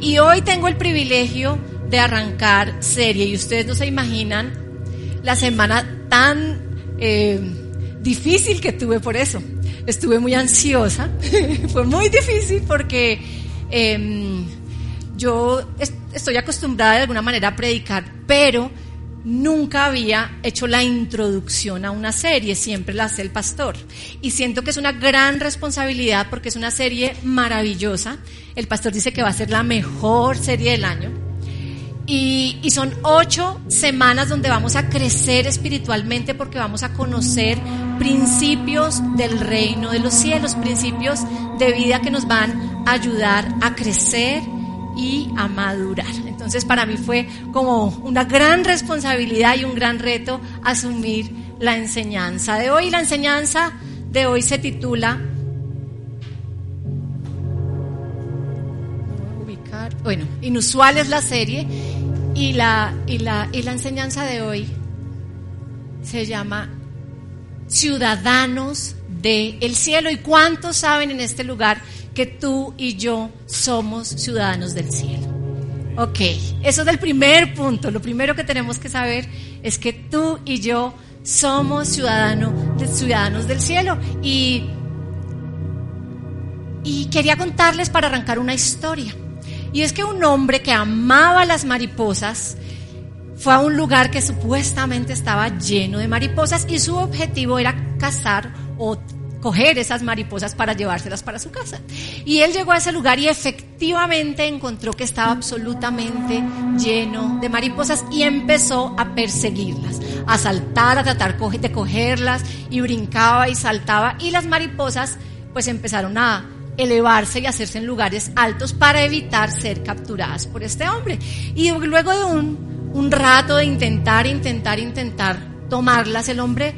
y hoy tengo el privilegio de arrancar serie y ustedes no se imaginan la semana tan eh, difícil que tuve por eso. Estuve muy ansiosa, fue muy difícil porque em, yo estoy acostumbrada de alguna manera a predicar, pero nunca había hecho la introducción a una serie, siempre la hace el pastor. Y siento que es una gran responsabilidad porque es una serie maravillosa. El pastor dice que va a ser la mejor serie del año. Y, son ocho semanas donde vamos a crecer espiritualmente porque vamos a conocer principios del reino de los cielos, principios de vida que nos van a ayudar a crecer y a madurar. Entonces para mí fue como una gran responsabilidad y un gran reto asumir la enseñanza de hoy. La enseñanza de hoy se titula bueno, inusual es la serie y la, y la, y la enseñanza de hoy se llama Ciudadanos del Cielo. ¿Y cuántos saben en este lugar que tú y yo somos ciudadanos del cielo? Ok, eso es el primer punto. Lo primero que tenemos que saber es que tú y yo somos ciudadanos ciudadanos del cielo. Y, y quería contarles para arrancar una historia. Y es que un hombre que amaba las mariposas fue a un lugar que supuestamente estaba lleno de mariposas y su objetivo era cazar o coger esas mariposas para llevárselas para su casa. Y él llegó a ese lugar y efectivamente encontró que estaba absolutamente lleno de mariposas y empezó a perseguirlas, a saltar, a tratar de cogerlas y brincaba y saltaba y las mariposas pues empezaron a elevarse y hacerse en lugares altos para evitar ser capturadas por este hombre. Y luego de un, un rato de intentar, intentar, intentar tomarlas, el hombre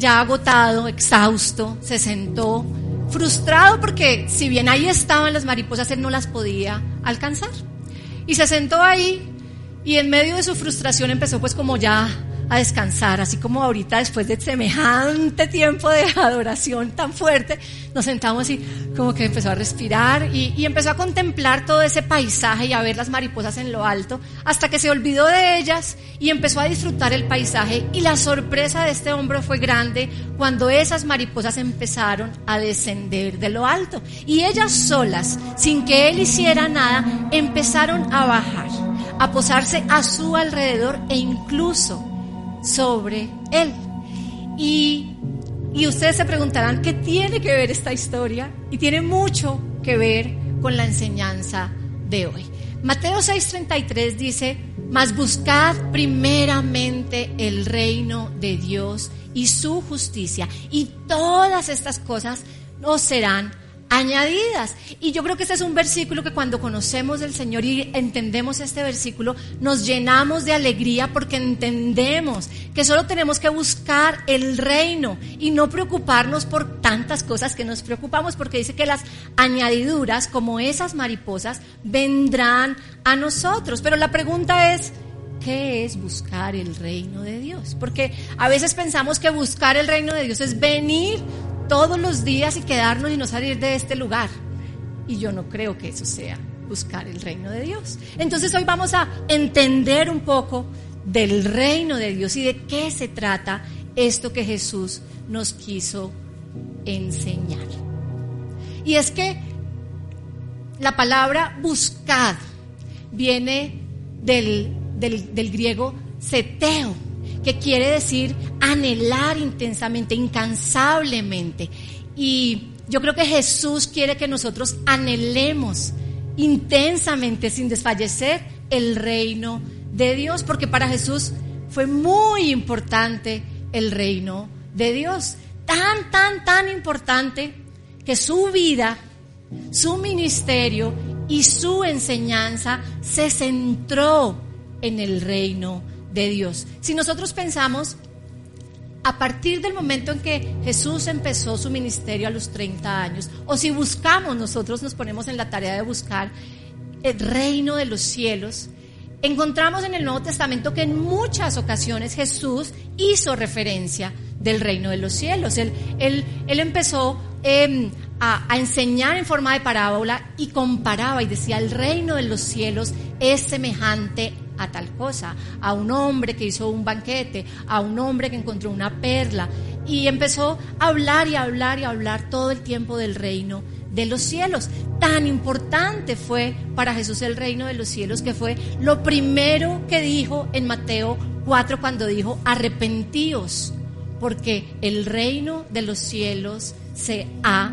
ya agotado, exhausto, se sentó, frustrado porque si bien ahí estaban las mariposas, él no las podía alcanzar. Y se sentó ahí y en medio de su frustración empezó pues como ya a descansar, así como ahorita después de semejante tiempo de adoración tan fuerte, nos sentamos y como que empezó a respirar y, y, empezó a contemplar todo ese paisaje y a ver las mariposas en lo alto, hasta que se olvidó de ellas y empezó a disfrutar el paisaje. Y la sorpresa de este hombre fue grande cuando esas mariposas empezaron a descender de lo alto. Y ellas solas, sin que él hiciera nada, empezaron a bajar, a posarse a su alrededor e incluso sobre él. Y, y ustedes se preguntarán, ¿qué tiene que ver esta historia? Y tiene mucho que ver con la enseñanza de hoy. Mateo 6:33 dice, mas buscad primeramente el reino de Dios y su justicia, y todas estas cosas os serán añadidas. Y yo creo que este es un versículo que cuando conocemos del Señor y entendemos este versículo, nos llenamos de alegría porque entendemos que solo tenemos que buscar el reino y no preocuparnos por tantas cosas que nos preocupamos, porque dice que las añadiduras, como esas mariposas, vendrán a nosotros. Pero la pregunta es, ¿qué es buscar el reino de Dios? Porque a veces pensamos que buscar el reino de Dios es venir todos los días y quedarnos y no salir de este lugar. Y yo no creo que eso sea buscar el reino de Dios. Entonces hoy vamos a entender un poco del reino de Dios y de qué se trata esto que Jesús nos quiso enseñar. Y es que la palabra buscad viene del, del, griego seteo que quiere decir anhelar intensamente, incansablemente. Y yo creo que Jesús quiere que nosotros anhelemos intensamente, sin desfallecer, el reino de Dios, porque para Jesús fue muy importante el reino de Dios. Tan, tan, tan importante que su vida, su ministerio y su enseñanza se centró en el reino de Dios. Si nosotros pensamos, a partir del momento en que Jesús empezó su ministerio a los 30 años, o si buscamos, nosotros nos ponemos en la tarea de buscar el reino de los cielos, encontramos en el Nuevo Testamento que en muchas ocasiones Jesús hizo referencia del reino de los cielos. Él, él, él empezó em, a, a, enseñar en forma de parábola y comparaba y decía, el reino de los cielos es semejante a tal cosa, a un hombre que hizo un banquete, a un hombre que encontró una perla. Y empezó a hablar y a hablar y a hablar todo el tiempo del reino de los cielos. Tan importante fue para Jesús el reino de los cielos que fue lo primero que dijo en Mateo 4 cuando dijo, arrepentíos, porque el reino de los cielos se ha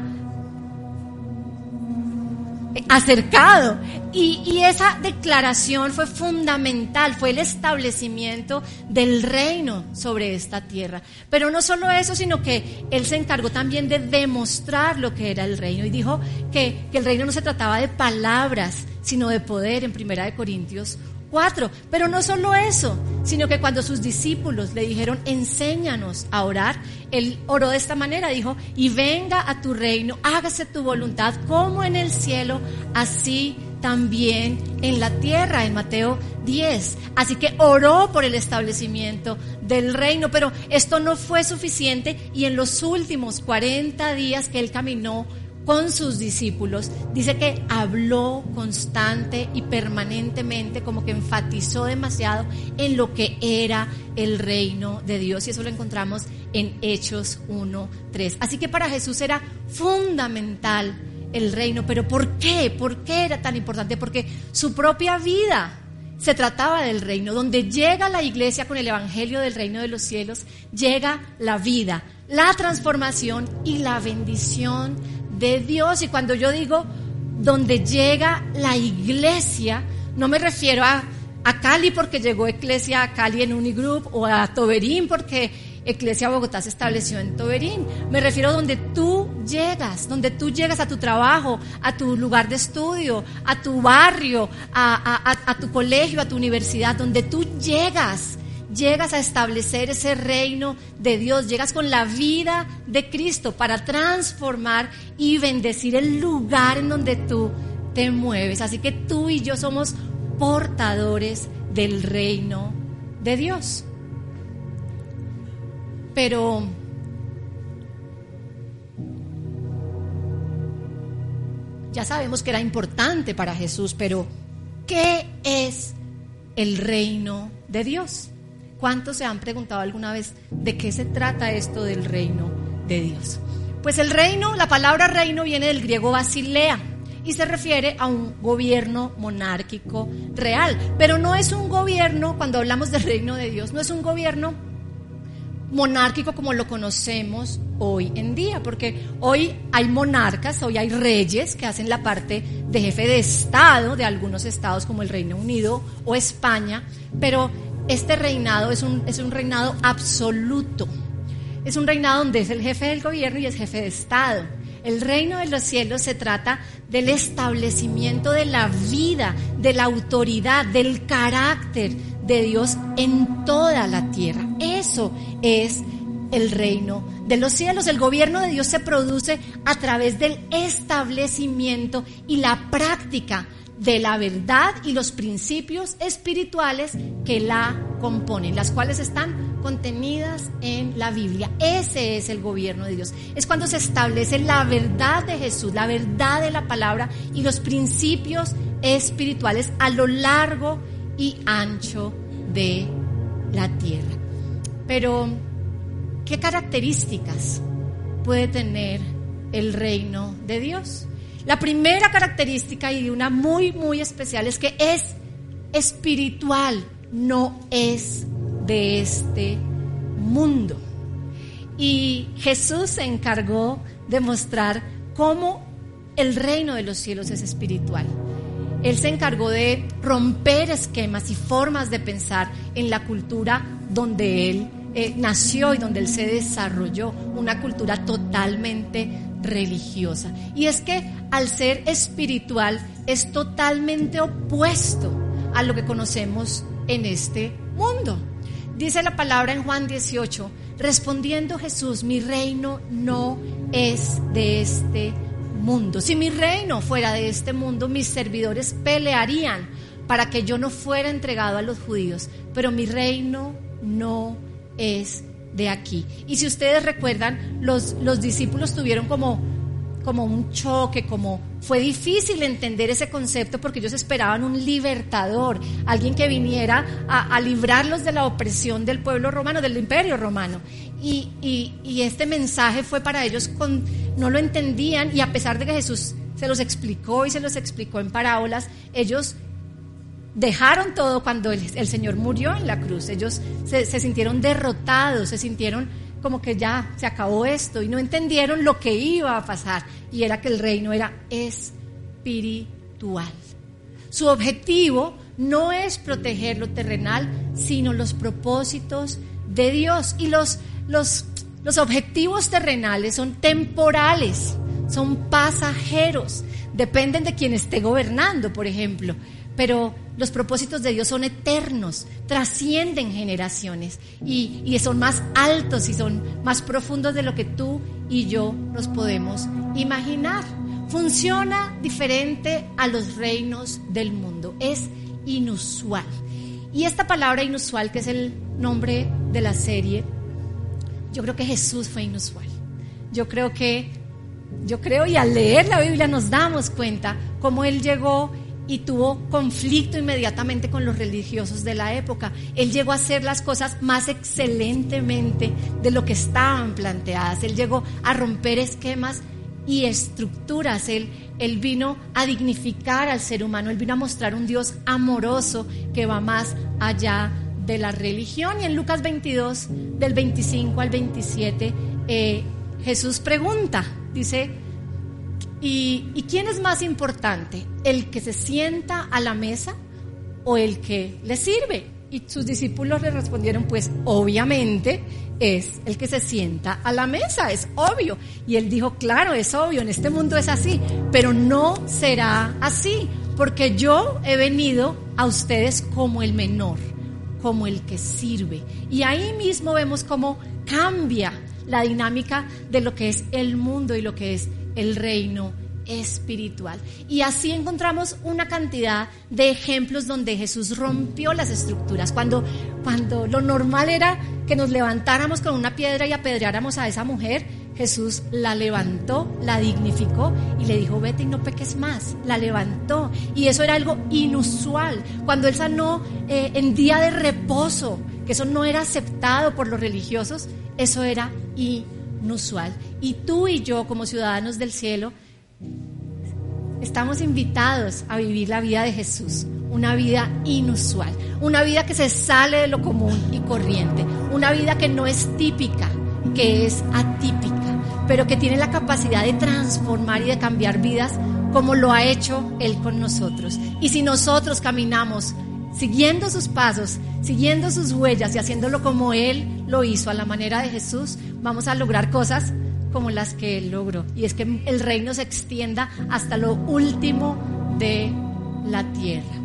acercado. Y, esa declaración fue fundamental, fue el establecimiento del reino sobre esta tierra. Pero no solo eso, sino que él se encargó también de demostrar lo que era el reino y dijo que, que el reino no se trataba de palabras, sino de poder en Primera de Corintios Cuatro. Pero no solo eso, sino que cuando sus discípulos le dijeron, enséñanos a orar, él oró de esta manera, dijo, y venga a tu reino, hágase tu voluntad como en el cielo, así también en la tierra, en Mateo 10. Así que oró por el establecimiento del reino, pero esto no fue suficiente y en los últimos 40 días que él caminó con sus discípulos, dice que habló constante y permanentemente, como que enfatizó demasiado en lo que era el reino de Dios. Y eso lo encontramos en Hechos 1, 3. Así que para Jesús era fundamental el reino. Pero ¿por qué? ¿Por qué era tan importante? Porque su propia vida se trataba del reino. Donde llega la iglesia con el evangelio del reino de los cielos, llega la vida, la transformación y la bendición de Dios. Y cuando yo digo donde llega la iglesia, no me refiero a, a Cali porque llegó Iglesia a Cali en Unigroup o a Toberín porque Iglesia Bogotá se estableció en Toberín. Me refiero a donde tú llegas, donde tú llegas a tu trabajo, a tu lugar de estudio, a tu barrio, a, a, a tu colegio, a tu universidad, donde tú llegas llegas a establecer ese reino de Dios, llegas con la vida de Cristo para transformar y bendecir el lugar en donde tú te mueves. Así que tú y yo somos portadores del reino de Dios. Pero ya sabemos que era importante para Jesús, pero ¿qué es el reino de Dios? ¿Cuántos se han preguntado alguna vez de qué se trata esto del reino de Dios? Pues el reino, la palabra reino viene del griego basilea y se refiere a un gobierno monárquico real, pero no es un gobierno, cuando hablamos del reino de Dios, no es un gobierno monárquico como lo conocemos hoy en día, porque hoy hay monarcas, hoy hay reyes que hacen la parte de jefe de Estado de algunos estados como el Reino Unido o España, pero este reinado es un, es un reinado absoluto. Es un reinado donde es el jefe del gobierno y es jefe de Estado. El reino de los cielos se trata del establecimiento de la vida, de la autoridad, del carácter de Dios en toda la tierra. Eso es el reino de los cielos. El gobierno de Dios se produce a través del establecimiento y la práctica de la verdad y los principios espirituales que la componen, las cuales están contenidas en la Biblia. Ese es el gobierno de Dios. Es cuando se establece la verdad de Jesús, la verdad de la palabra y los principios espirituales a lo largo y ancho de la tierra. Pero, ¿qué características puede tener el reino de Dios? La primera característica y una muy, muy especial es que es espiritual, no es de este mundo. Y Jesús se encargó de mostrar cómo el reino de los cielos es espiritual. Él se encargó de romper esquemas y formas de pensar en la cultura donde él eh, nació y donde él se desarrolló, una cultura totalmente religiosa. Y es que al ser espiritual es totalmente opuesto a lo que conocemos en este mundo. Dice la palabra en Juan 18, respondiendo Jesús, mi reino no es de este mundo. Si mi reino fuera de este mundo, mis servidores pelearían para que yo no fuera entregado a los judíos, pero mi reino no es de aquí. Y si ustedes recuerdan, los, los discípulos tuvieron como, como un choque, como fue difícil entender ese concepto porque ellos esperaban un libertador, alguien que viniera a, librarlos de la opresión del pueblo romano, del imperio romano. Y, y, este mensaje fue para ellos, con, no lo entendían y a pesar de que Jesús se los explicó y se los explicó en parábolas, ellos dejaron todo cuando el, Señor murió en la cruz. Ellos se, sintieron derrotados, se sintieron como que ya se acabó esto y no entendieron lo que iba a pasar y era que el reino era espiritual. Su objetivo no es proteger lo terrenal, sino los propósitos de Dios y los, los, los objetivos terrenales son temporales, son pasajeros, dependen de quien esté gobernando, por ejemplo pero los propósitos de Dios son eternos, trascienden generaciones y, y, son más altos y son más profundos de lo que tú y yo nos podemos imaginar. Funciona diferente a los reinos del mundo, es inusual. Y esta palabra inusual, que es el nombre de la serie, yo creo que Jesús fue inusual. Yo creo que, yo creo y al leer la Biblia nos damos cuenta cómo Él llegó y tuvo conflicto inmediatamente con los religiosos de la época. Él llegó a hacer las cosas más excelentemente de lo que estaban planteadas. Él llegó a romper esquemas y estructuras. Él, él vino a dignificar al ser humano. Él vino a mostrar un Dios amoroso que va más allá de la religión. Y en Lucas 22, del 25 al 27, eh, Jesús pregunta, dice, ¿Y, quién es más importante? ¿El que se sienta a la mesa o el que le sirve? Y sus discípulos le respondieron, pues obviamente es el que se sienta a la mesa, es obvio. Y él dijo, claro, es obvio, en este mundo es así, pero no será así, porque yo he venido a ustedes como el menor, como el que sirve. Y ahí mismo vemos cómo cambia la dinámica de lo que es el mundo y lo que es el reino espiritual. Y así encontramos una cantidad de ejemplos donde Jesús rompió las estructuras. Cuando, cuando lo normal era que nos levantáramos con una piedra y apedreáramos a esa mujer, Jesús la levantó, la dignificó y le dijo, vete y no peques más. La levantó. Y eso era algo inusual. Cuando él sanó eh, en día de reposo, que eso no era aceptado por los religiosos, eso era inusual inusual. Y tú y yo como ciudadanos del cielo estamos invitados a vivir la vida de Jesús, una vida inusual, una vida que se sale de lo común y corriente, una vida que no es típica, que es atípica, pero que tiene la capacidad de transformar y de cambiar vidas como lo ha hecho Él con nosotros. Y si nosotros caminamos siguiendo sus pasos, siguiendo sus huellas y haciéndolo como Él lo hizo a la manera de Jesús, vamos a lograr cosas como las que Él logró. Y es que el reino se extienda hasta lo último de la tierra.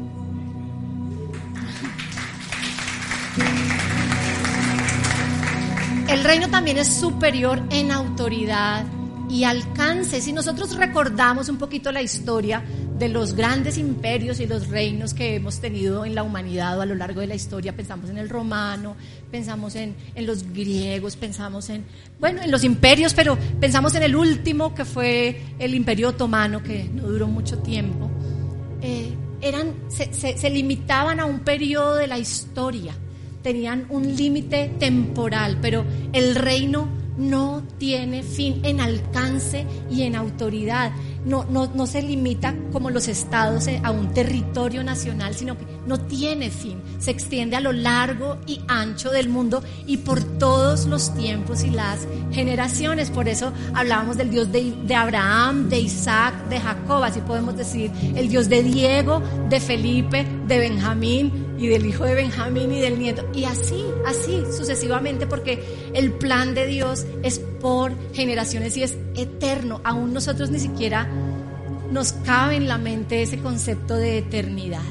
El reino también es superior en autoridad y alcance. Si nosotros recordamos un poquito la historia de los grandes imperios y los reinos que hemos tenido en la humanidad a lo largo de la historia. Pensamos en el romano, pensamos en, los griegos, pensamos en, bueno, en los imperios, pero pensamos en el último que fue el imperio otomano, que no duró mucho tiempo. Eh, eran, se, se limitaban a un periodo de la historia, tenían un límite temporal, pero el reino no tiene fin en alcance y en autoridad no, no, no se limita como los estados eh, a un territorio nacional, sino que no tiene fin, se extiende a lo largo y ancho del mundo y por todos los tiempos y las generaciones. Por eso hablábamos del Dios de, de Abraham, de Isaac, de Jacob, así podemos decir, el Dios de Diego, de Felipe, de Benjamín y del hijo de Benjamín y del nieto. Y así, así sucesivamente, porque el plan de Dios es por generaciones y es eterno. Aún nosotros ni siquiera nos cabe en la mente ese concepto de eternidad.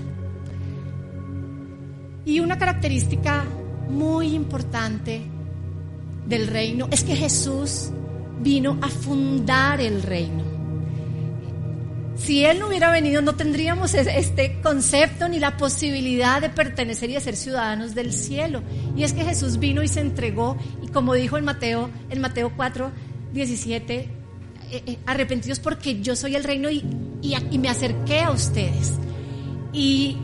Y una característica muy importante del reino es que Jesús vino a fundar el reino. Si Él no hubiera venido, no tendríamos este concepto ni la posibilidad de pertenecer y de ser ciudadanos del cielo. Y es que Jesús vino y se entregó, y como dijo en Mateo, en Mateo 4, 17, eh, eh, arrepentidos porque yo soy el reino y, y, me acerqué a ustedes. Y,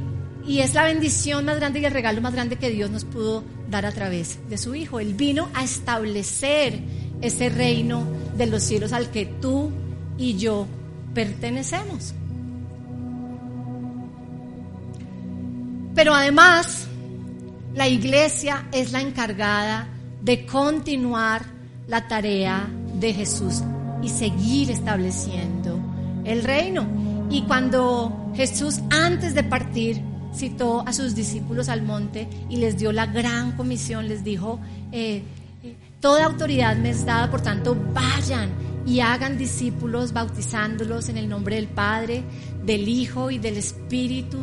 y es la bendición más grande y el regalo más grande que Dios nos pudo dar a través de su Hijo. Él vino a establecer ese reino de los cielos al que tú y yo pertenecemos. Pero además, la iglesia es la encargada de continuar la tarea de Jesús y seguir estableciendo el reino. Y cuando Jesús antes de partir citó a sus discípulos al monte y les dio la gran comisión, les dijo, eh, eh, toda autoridad me es dada, por tanto, vayan y hagan discípulos bautizándolos en el nombre del Padre, del Hijo y del Espíritu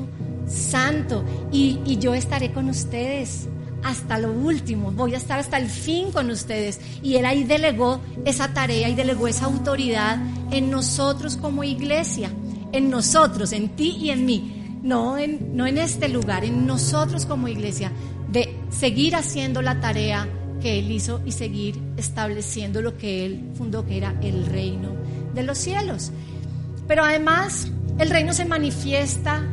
Santo. Y, yo estaré con ustedes hasta lo último, voy a estar hasta el fin con ustedes. Y Él ahí delegó esa tarea y delegó esa autoridad en nosotros como iglesia, en nosotros, en ti y en mí. No en, no en este lugar, en nosotros como iglesia, de seguir haciendo la tarea que Él hizo y seguir estableciendo lo que Él fundó, que era el reino de los cielos. Pero además, el reino se manifiesta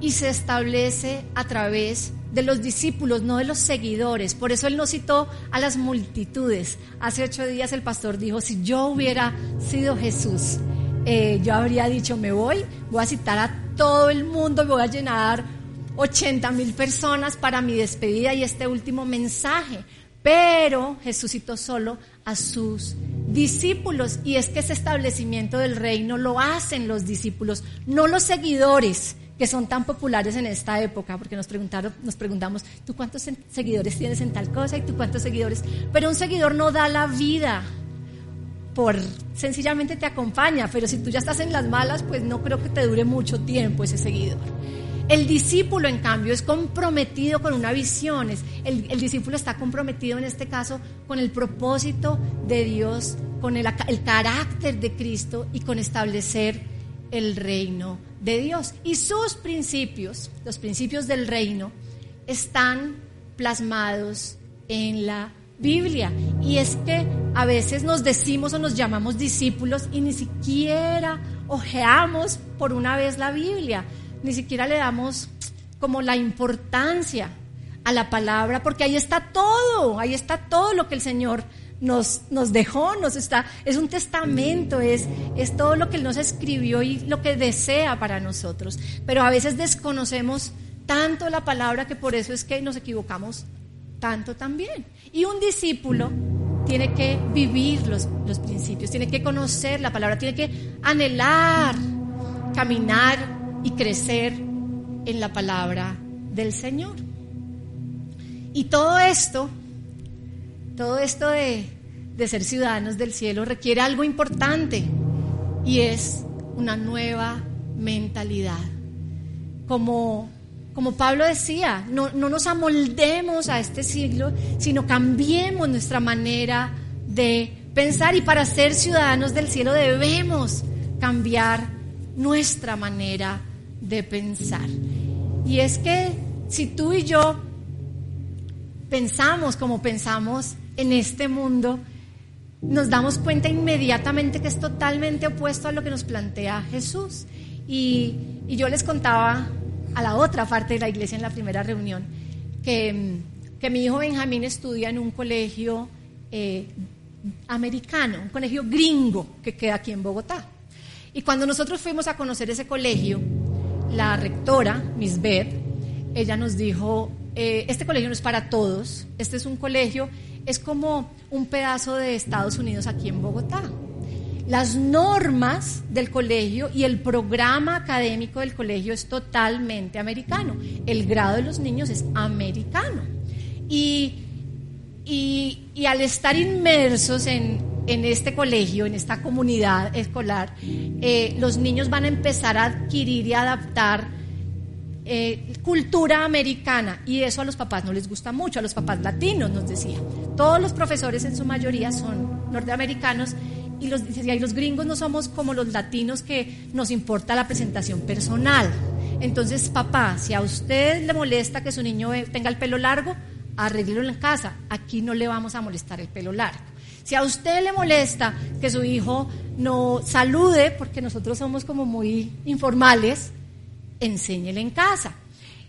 y se establece a través de los discípulos, no de los seguidores. Por eso Él no citó a las multitudes. Hace ocho días el pastor dijo, si yo hubiera sido Jesús, eh, yo habría dicho, me voy, voy a citar a todo el mundo, voy a llenar 80 mil personas para mi despedida y este último mensaje pero Jesús citó solo a sus discípulos y es que ese establecimiento del reino lo hacen los discípulos, no los seguidores que son tan populares en esta época, porque nos preguntaron, nos preguntamos, ¿tú cuántos seguidores tienes en tal cosa y tú cuántos seguidores? Pero un seguidor no da la vida por sencillamente te acompaña, pero si tú ya estás en las malas, pues no creo que te dure mucho tiempo ese seguidor. El discípulo, en cambio, es comprometido con una visión. el, discípulo está comprometido, en este caso, con el propósito de Dios, con el, el carácter de Cristo y con establecer el reino de Dios. Y sus principios, los principios del reino, están plasmados en la Biblia. Y es que a veces nos decimos o nos llamamos discípulos y ni siquiera ojeamos por una vez la Biblia ni siquiera le damos como la importancia a la palabra, porque ahí está todo, ahí está todo lo que el Señor nos, nos dejó, nos está, es un testamento, es, es todo lo que Él nos escribió y lo que desea para nosotros. Pero a veces desconocemos tanto la palabra que por eso es que nos equivocamos tanto también. Y un discípulo tiene que vivir los, los principios, tiene que conocer la palabra, tiene que anhelar, caminar y crecer en la palabra del Señor. Y todo esto, todo esto de, ser ciudadanos del cielo requiere algo importante y es una nueva mentalidad. Como, como Pablo decía, no, no nos amoldemos a este siglo, sino cambiemos nuestra manera de pensar y para ser ciudadanos del cielo debemos cambiar nuestra manera de pensar. Y es que si tú y yo pensamos como pensamos en este mundo, nos damos cuenta inmediatamente que es totalmente opuesto a lo que nos plantea Jesús. Y, yo les contaba a la otra parte de la iglesia en la primera reunión que, que mi hijo Benjamín estudia en un colegio eh, americano, un colegio gringo que queda aquí en Bogotá. Y cuando nosotros fuimos a conocer ese colegio, la rectora, Miss Beth, ella nos dijo, eh, este colegio no es para todos, este es un colegio, es como un pedazo de Estados Unidos aquí en Bogotá. Las normas del colegio y el programa académico del colegio es totalmente americano. El grado de los niños es americano. Y, y al estar inmersos en, en este colegio, en esta comunidad escolar, eh, los niños van a empezar a adquirir y adaptar eh, cultura americana y eso a los papás no les gusta mucho, a los papás latinos nos decía. Todos los profesores en su mayoría son norteamericanos y los, y los gringos no somos como los latinos que nos importa la presentación personal. Entonces, papá, si a usted le molesta que su niño tenga el pelo largo, arréglelo en casa. Aquí no le vamos a molestar el pelo largo. Si a usted le molesta que su hijo no salude, porque nosotros somos como muy informales, enséñele en casa.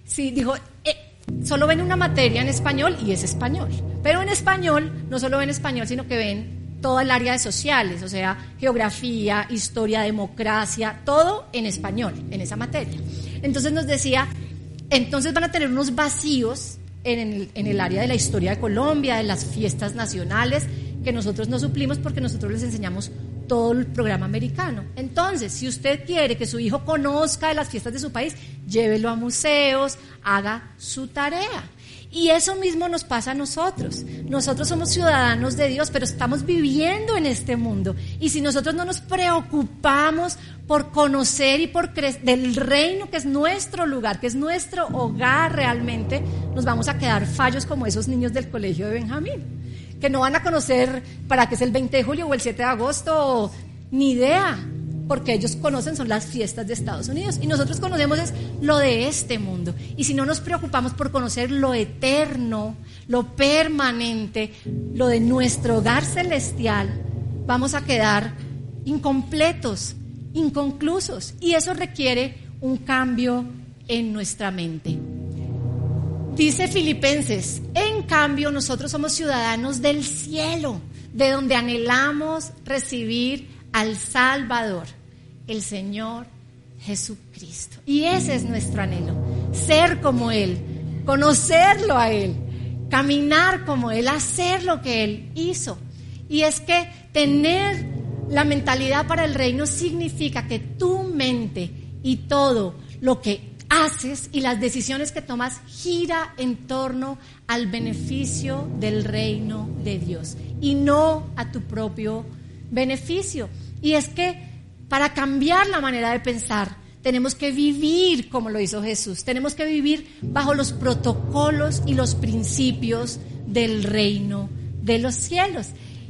Si dijo, eh, solo ven una materia en español y es español. Pero en español no solo ven español, sino que ven toda el área de sociales, o sea, geografía, historia, democracia, todo en español, en esa materia. Entonces nos decía, entonces van a tener unos vacíos en el, en el área de la historia de Colombia, de las fiestas nacionales, que nosotros no suplimos porque nosotros les enseñamos todo el programa americano. Entonces, si usted quiere que su hijo conozca de las fiestas de su país, llévelo a museos, haga su tarea. Y eso mismo nos pasa a nosotros. Nosotros somos ciudadanos de Dios, pero estamos viviendo en este mundo. Y si nosotros no nos preocupamos por conocer y por crecer del reino que es nuestro lugar, que es nuestro hogar realmente, nos vamos a quedar fallos como esos niños del colegio de Benjamín que no van a conocer para qué es el 20 de julio o el 7 de agosto, ni idea, porque ellos conocen son las fiestas de Estados Unidos y nosotros conocemos es lo de este mundo. Y si no nos preocupamos por conocer lo eterno, lo permanente, lo de nuestro hogar celestial, vamos a quedar incompletos, inconclusos y eso requiere un cambio en nuestra mente. Dice Filipenses, en cambio nosotros somos ciudadanos del cielo, de donde anhelamos recibir al Salvador, el Señor Jesucristo. Y ese es nuestro anhelo, ser como Él, conocerlo a Él, caminar como Él, hacer lo que Él hizo. Y es que tener la mentalidad para el reino significa que tu mente y todo lo que haces y las decisiones que tomas gira en torno al beneficio del reino de Dios y no a tu propio beneficio. Y es que para cambiar la manera de pensar, tenemos que vivir como lo hizo Jesús, tenemos que vivir bajo los protocolos y los principios del reino de los cielos.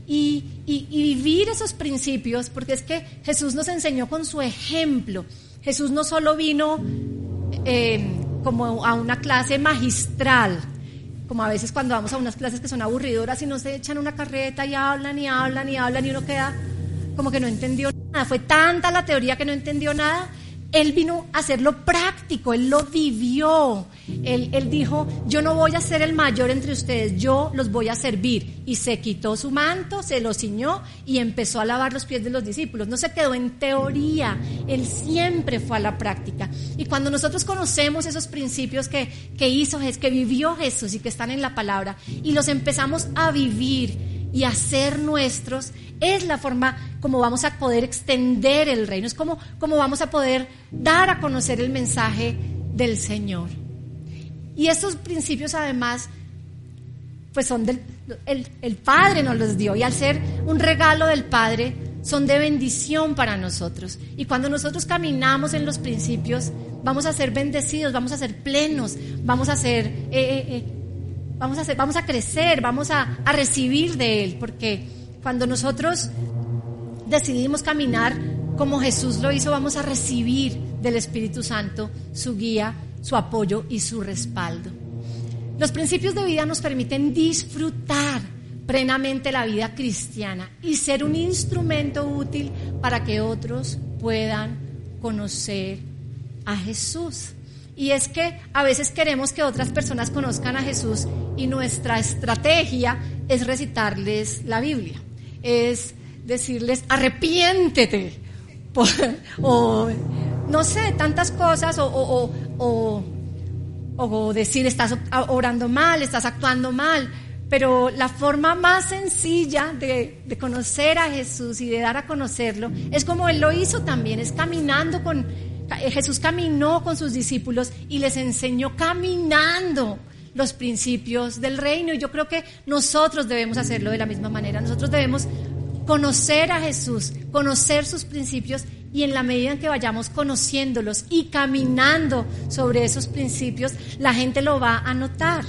Y, y, vivir esos principios, porque es que Jesús nos enseñó con su ejemplo. Jesús no solo vino eh, como a una clase magistral, como a veces cuando vamos a unas clases que son aburridoras y no se echan una carreta y hablan y hablan y hablan y uno queda como que no entendió nada. Fue tanta la teoría que no entendió nada él vino a hacerlo práctico, Él lo vivió. Él, dijo, yo no voy a ser el mayor entre ustedes, yo los voy a servir. Y se quitó su manto, se lo ciñó y empezó a lavar los pies de los discípulos. No se quedó en teoría, Él siempre fue a la práctica. Y cuando nosotros conocemos esos principios que, que hizo, que vivió Jesús y que están en la palabra, y los empezamos a vivir, y hacer nuestros, es la forma como vamos a poder extender el reino, es como, vamos a poder dar a conocer el mensaje del Señor. Y estos principios además, pues son del, el, el Padre nos los dio y al ser un regalo del Padre, son de bendición para nosotros. Y cuando nosotros caminamos en los principios, vamos a ser bendecidos, vamos a ser plenos, vamos a ser eh, eh, eh, vamos a, crecer, vamos a recibir de Él, porque cuando nosotros decidimos caminar como Jesús lo hizo, vamos a recibir del Espíritu Santo su guía, su apoyo y su respaldo. Los principios de vida nos permiten disfrutar plenamente la vida cristiana y ser un instrumento útil para que otros puedan conocer a Jesús. Y es que a veces queremos que otras personas conozcan a Jesús y nuestra estrategia es recitarles la Biblia, es decirles arrepiéntete, o no sé, tantas cosas, o, decir estás orando mal, estás actuando mal. Pero la forma más sencilla de, de, conocer a Jesús y de dar a conocerlo es como Él lo hizo también, es caminando con, Jesús caminó con sus discípulos y les enseñó caminando los principios del reino. Y yo creo que nosotros debemos hacerlo de la misma manera. Nosotros debemos conocer a Jesús, conocer sus principios y en la medida en que vayamos conociéndolos y caminando sobre esos principios, la gente lo va a notar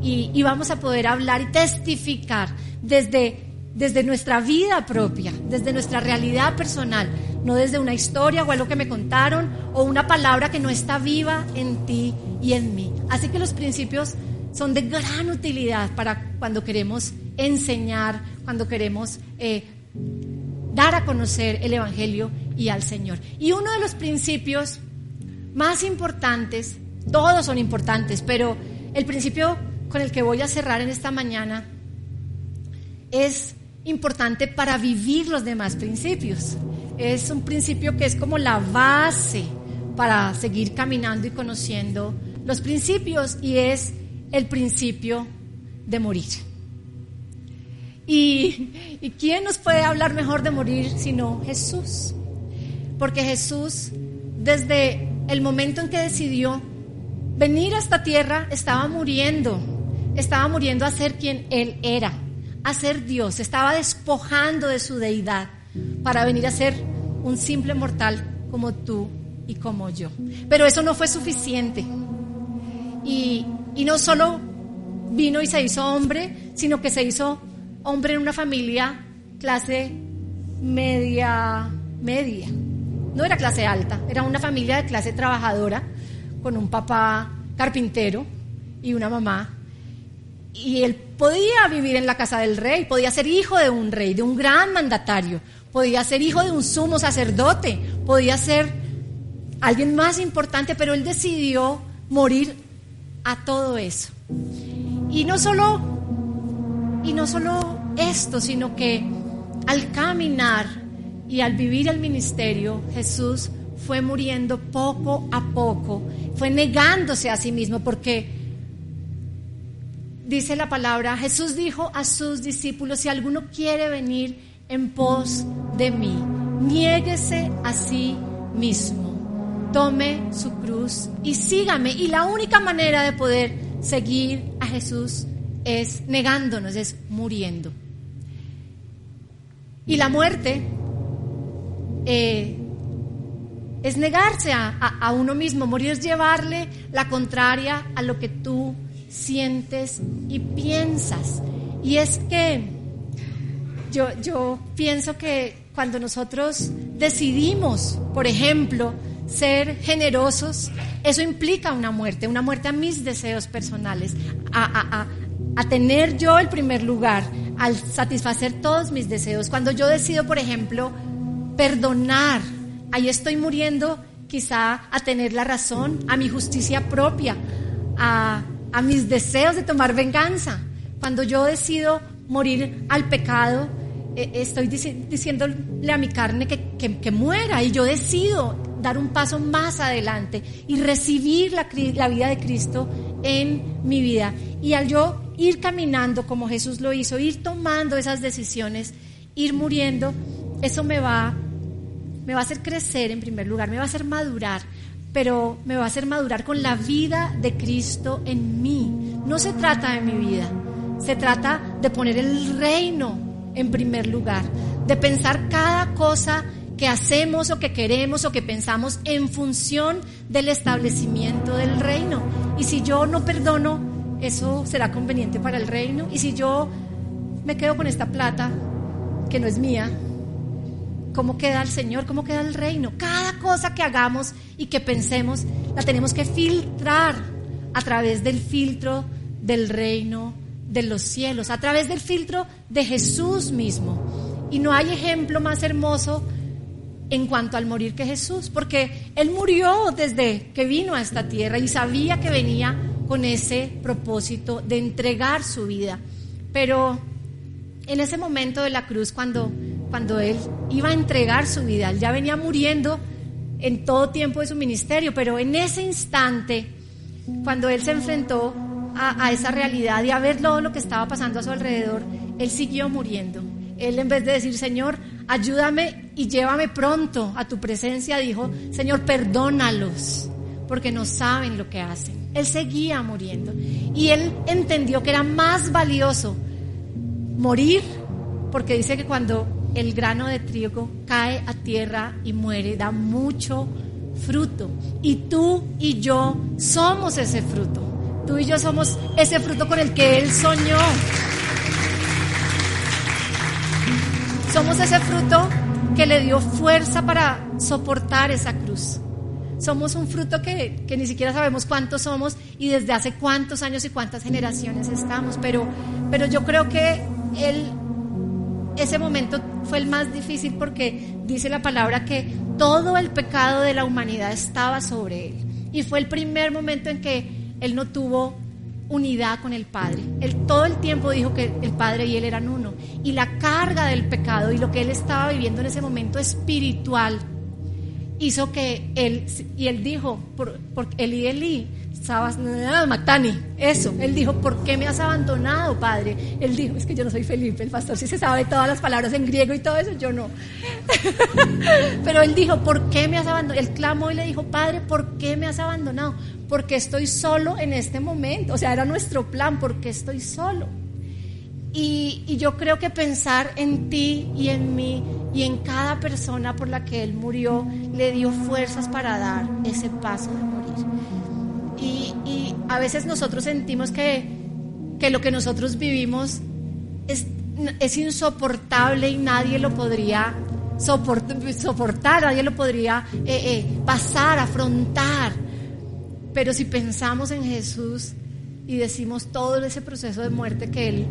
y, y vamos a poder hablar y testificar desde desde nuestra vida propia, desde nuestra realidad personal, no desde una historia o algo que me contaron o una palabra que no está viva en ti y en mí. Así que los principios son de gran utilidad para cuando queremos enseñar, cuando queremos eh, dar a conocer el Evangelio y al Señor. Y uno de los principios más importantes, todos son importantes, pero el principio con el que voy a cerrar en esta mañana es importante para vivir los demás principios. Es un principio que es como la base para seguir caminando y conociendo los principios y es el principio de morir. ¿Y, ¿Y, quién nos puede hablar mejor de morir sino Jesús? Porque Jesús, desde el momento en que decidió venir a esta tierra, estaba muriendo, estaba muriendo a ser quien Él era a ser Dios, estaba despojando de su deidad para venir a ser un simple mortal como tú y como yo. Pero eso no fue suficiente. Y, y no solo vino y se hizo hombre, sino que se hizo hombre en una familia clase media, media. No era clase alta, era una familia de clase trabajadora, con un papá carpintero y una mamá y él podía vivir en la casa del rey, podía ser hijo de un rey, de un gran mandatario, podía ser hijo de un sumo sacerdote, podía ser alguien más importante, pero él decidió morir a todo eso. Y no solo, y no solo esto, sino que al caminar y al vivir el ministerio, Jesús fue muriendo poco a poco, fue negándose a sí mismo, porque dice la palabra, Jesús dijo a sus discípulos, si alguno quiere venir en pos de mí, niéguese a sí mismo, tome su cruz y sígame. Y la única manera de poder seguir a Jesús es negándonos, es muriendo. Y la muerte eh, es negarse a, a uno mismo, morir es llevarle la contraria a lo que tú sientes y piensas. Y es que yo, pienso que cuando nosotros decidimos, por ejemplo, ser generosos, eso implica una muerte, una muerte a mis deseos personales, a, a, tener yo el primer lugar, al satisfacer todos mis deseos. Cuando yo decido, por ejemplo, perdonar, ahí estoy muriendo quizá a tener la razón, a mi justicia propia, a a mis deseos de tomar venganza. Cuando yo decido morir al pecado, eh, estoy diciéndole a mi carne que, que, muera y yo decido dar un paso más adelante y recibir la, la vida de Cristo en mi vida. Y al yo ir caminando como Jesús lo hizo, ir tomando esas decisiones, ir muriendo, eso me va, me va a hacer crecer en primer lugar, me va a hacer madurar, pero me va a hacer madurar con la vida de Cristo en mí. No se trata de mi vida, se trata de poner el reino en primer lugar, de pensar cada cosa que hacemos o que queremos o que pensamos en función del establecimiento del reino. Y si yo no perdono, eso será conveniente para el reino. Y si yo me quedo con esta plata, que no es mía, cómo queda el Señor, cómo queda el reino. Cada cosa que hagamos y que pensemos la tenemos que filtrar a través del filtro del reino de los cielos, a través del filtro de Jesús mismo. Y no hay ejemplo más hermoso en cuanto al morir que Jesús, porque Él murió desde que vino a esta tierra y sabía que venía con ese propósito de entregar su vida. Pero en ese momento de la cruz, cuando cuando él iba a entregar su vida. Él ya venía muriendo en todo tiempo de su ministerio, pero en ese instante, cuando él se enfrentó a, esa realidad y a ver todo lo que estaba pasando a su alrededor, él siguió muriendo. Él en vez de decir, Señor, ayúdame y llévame pronto a tu presencia, dijo, Señor, perdónalos, porque no saben lo que hacen. Él seguía muriendo. Y él entendió que era más valioso morir, porque dice que cuando el grano de trigo cae a tierra y muere, da mucho fruto. Y tú y yo somos ese fruto. Tú y yo somos ese fruto con el que Él soñó. Somos ese fruto que le dio fuerza para soportar esa cruz. Somos un fruto que, que, ni siquiera sabemos cuántos somos y desde hace cuántos años y cuántas generaciones estamos, pero, pero yo creo que él, ese momento fue el más difícil porque dice la palabra que todo el pecado de la humanidad estaba sobre él. Y fue el primer momento en que él no tuvo unidad con el Padre. Él todo el tiempo dijo que el Padre y él eran uno. Y la carga del pecado y lo que él estaba viviendo en ese momento espiritual hizo que él, y él dijo, por, por Eli Eli, Sabas, Matani, eso, él dijo, ¿por qué me has abandonado, Padre? Él dijo, es que yo no soy Felipe, el pastor sí se sabe todas las palabras en griego y todo eso, yo no. Pero él dijo, ¿por qué me has abandonado? Él clamó y le dijo, Padre, ¿por qué me has abandonado? Porque estoy solo en este momento, o sea, era nuestro plan, porque estoy solo. Y, y yo creo que pensar en ti y en mí y en cada persona por la que Él murió le dio fuerzas para dar ese paso de. Y, a veces nosotros sentimos que, que, lo que nosotros vivimos es, es insoportable y nadie lo podría soportar nadie lo podría eh, eh, pasar, afrontar. Pero si pensamos en Jesús y decimos todo ese proceso de muerte que Él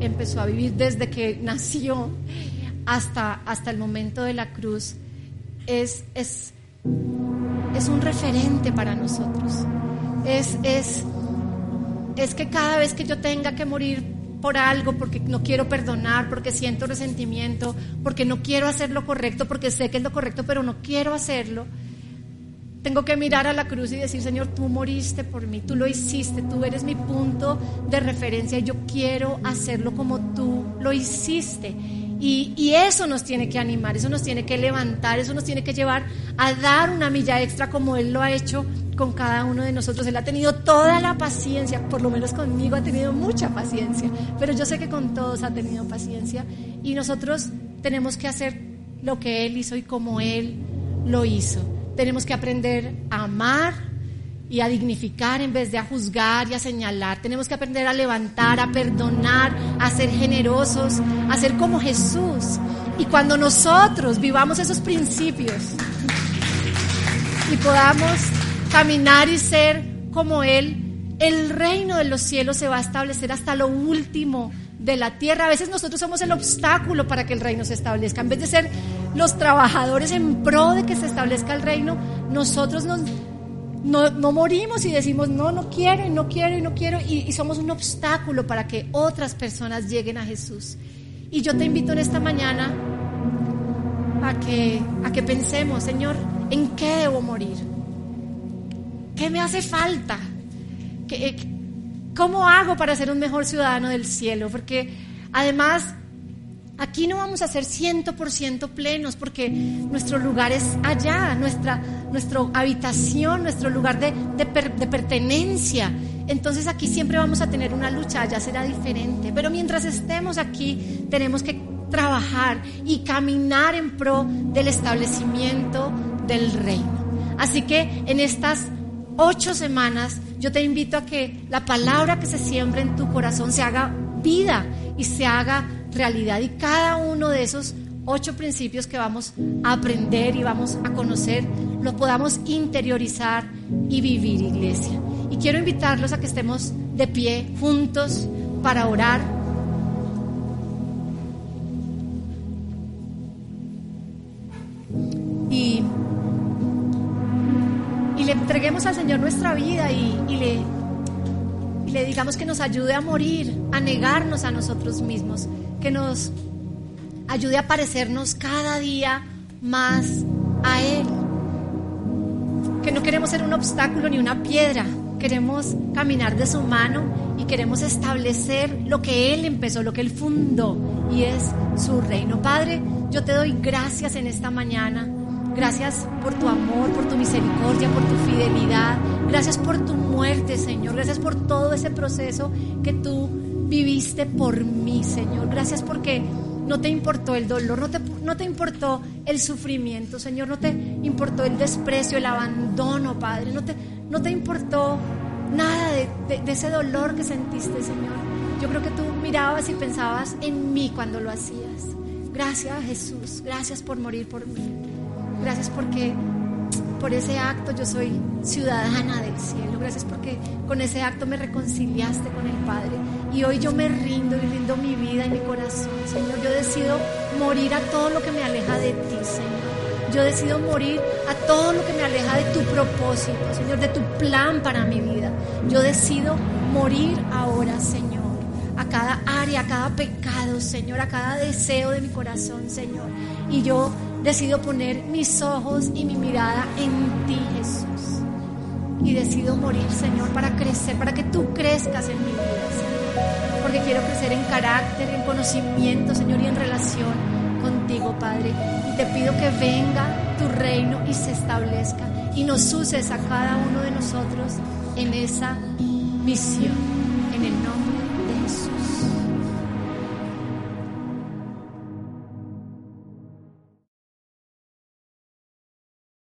empezó a vivir desde que nació hasta, hasta el momento de la cruz es, es, es un referente para nosotros. Es, es, es que cada vez que yo tenga que morir por algo, porque no quiero perdonar, porque siento resentimiento, porque no quiero hacer lo correcto, porque sé que es lo correcto, pero no quiero hacerlo, tengo que mirar a la cruz y decir, Señor, tú moriste por mí, tú lo hiciste, tú eres mi punto de referencia yo quiero hacerlo como tú lo hiciste. Y, eso nos tiene que animar, eso nos tiene que levantar, eso nos tiene que llevar a dar una milla extra como Él lo ha hecho con cada uno de nosotros. Él ha tenido toda la paciencia, por lo menos conmigo ha tenido mucha paciencia, pero yo sé que con todos ha tenido paciencia y nosotros tenemos que hacer lo que Él hizo y como Él lo hizo. Tenemos que aprender a amar y a dignificar en vez de a juzgar y a señalar. Tenemos que aprender a levantar, a perdonar, a ser generosos, a ser como Jesús. Y cuando nosotros vivamos esos principios y podamos caminar y ser como Él, el reino de los cielos se va a establecer hasta lo último de la tierra. A veces nosotros somos el obstáculo para que el reino se establezca. En vez de ser los trabajadores en pro de que se establezca el reino, nosotros nos no, morimos y decimos, no, no quiero y no quiero y no quiero, y, somos un obstáculo para que otras personas lleguen a Jesús. Y yo te invito en esta mañana a que, a que pensemos, Señor, ¿en qué debo morir? ¿Qué me hace falta? ¿Qué, ¿Cómo hago para ser un mejor ciudadano del cielo? Porque además Aquí no vamos a ser 100% plenos porque nuestro lugar es allá, nuestra, nuestra habitación, nuestro lugar de, de, pertenencia. Entonces aquí siempre vamos a tener una lucha, allá será diferente. Pero mientras estemos aquí tenemos que trabajar y caminar en pro del establecimiento del reino. Así que en estas ocho semanas yo te invito a que la palabra que se siembra en tu corazón se haga vida y se haga realidad y cada uno de esos ocho principios que vamos a aprender y vamos a conocer, lo podamos interiorizar y vivir, iglesia. Y quiero invitarlos a que estemos de pie juntos para orar. Y, y le entreguemos al Señor nuestra vida y, y le, y le digamos que nos ayude a morir, a negarnos a nosotros mismos que nos ayude a parecernos cada día más a Él. Que no queremos ser un obstáculo ni una piedra, queremos caminar de su mano y queremos establecer lo que Él empezó, lo que Él fundó y es su reino. Padre, yo te doy gracias en esta mañana. Gracias por tu amor, por tu misericordia, por tu fidelidad. Gracias por tu muerte, Señor. Gracias por todo ese proceso que tú viviste por mí, Señor. Gracias porque no te importó el dolor, no te, no te importó el sufrimiento, Señor, no te importó el desprecio, el abandono, Padre, no te, no te importó nada de, de ese dolor que sentiste, Señor. Yo creo que tú mirabas y pensabas en mí cuando lo hacías. Gracias Jesús, gracias por morir por mí. Gracias porque por ese acto yo soy ciudadana del cielo. Gracias porque con ese acto me reconciliaste con el Padre. Y hoy yo me rindo y rindo mi vida y mi corazón, Señor. Yo decido morir a todo lo que me aleja de ti, Señor. Yo decido morir a todo lo que me aleja de tu propósito, Señor, de tu plan para mi vida. Yo decido morir ahora, Señor, a cada área, a cada pecado, Señor, a cada deseo de mi corazón, Señor. Y yo decido poner mis ojos y mi mirada en ti, Jesús. Y decido morir, Señor, para crecer, para que tú crezcas en mi vida, Señor. Porque quiero crecer en carácter, en conocimiento, Señor, y en relación contigo, Padre. Y te pido que venga tu reino y se establezca. Y nos uses a cada uno de nosotros en esa misión.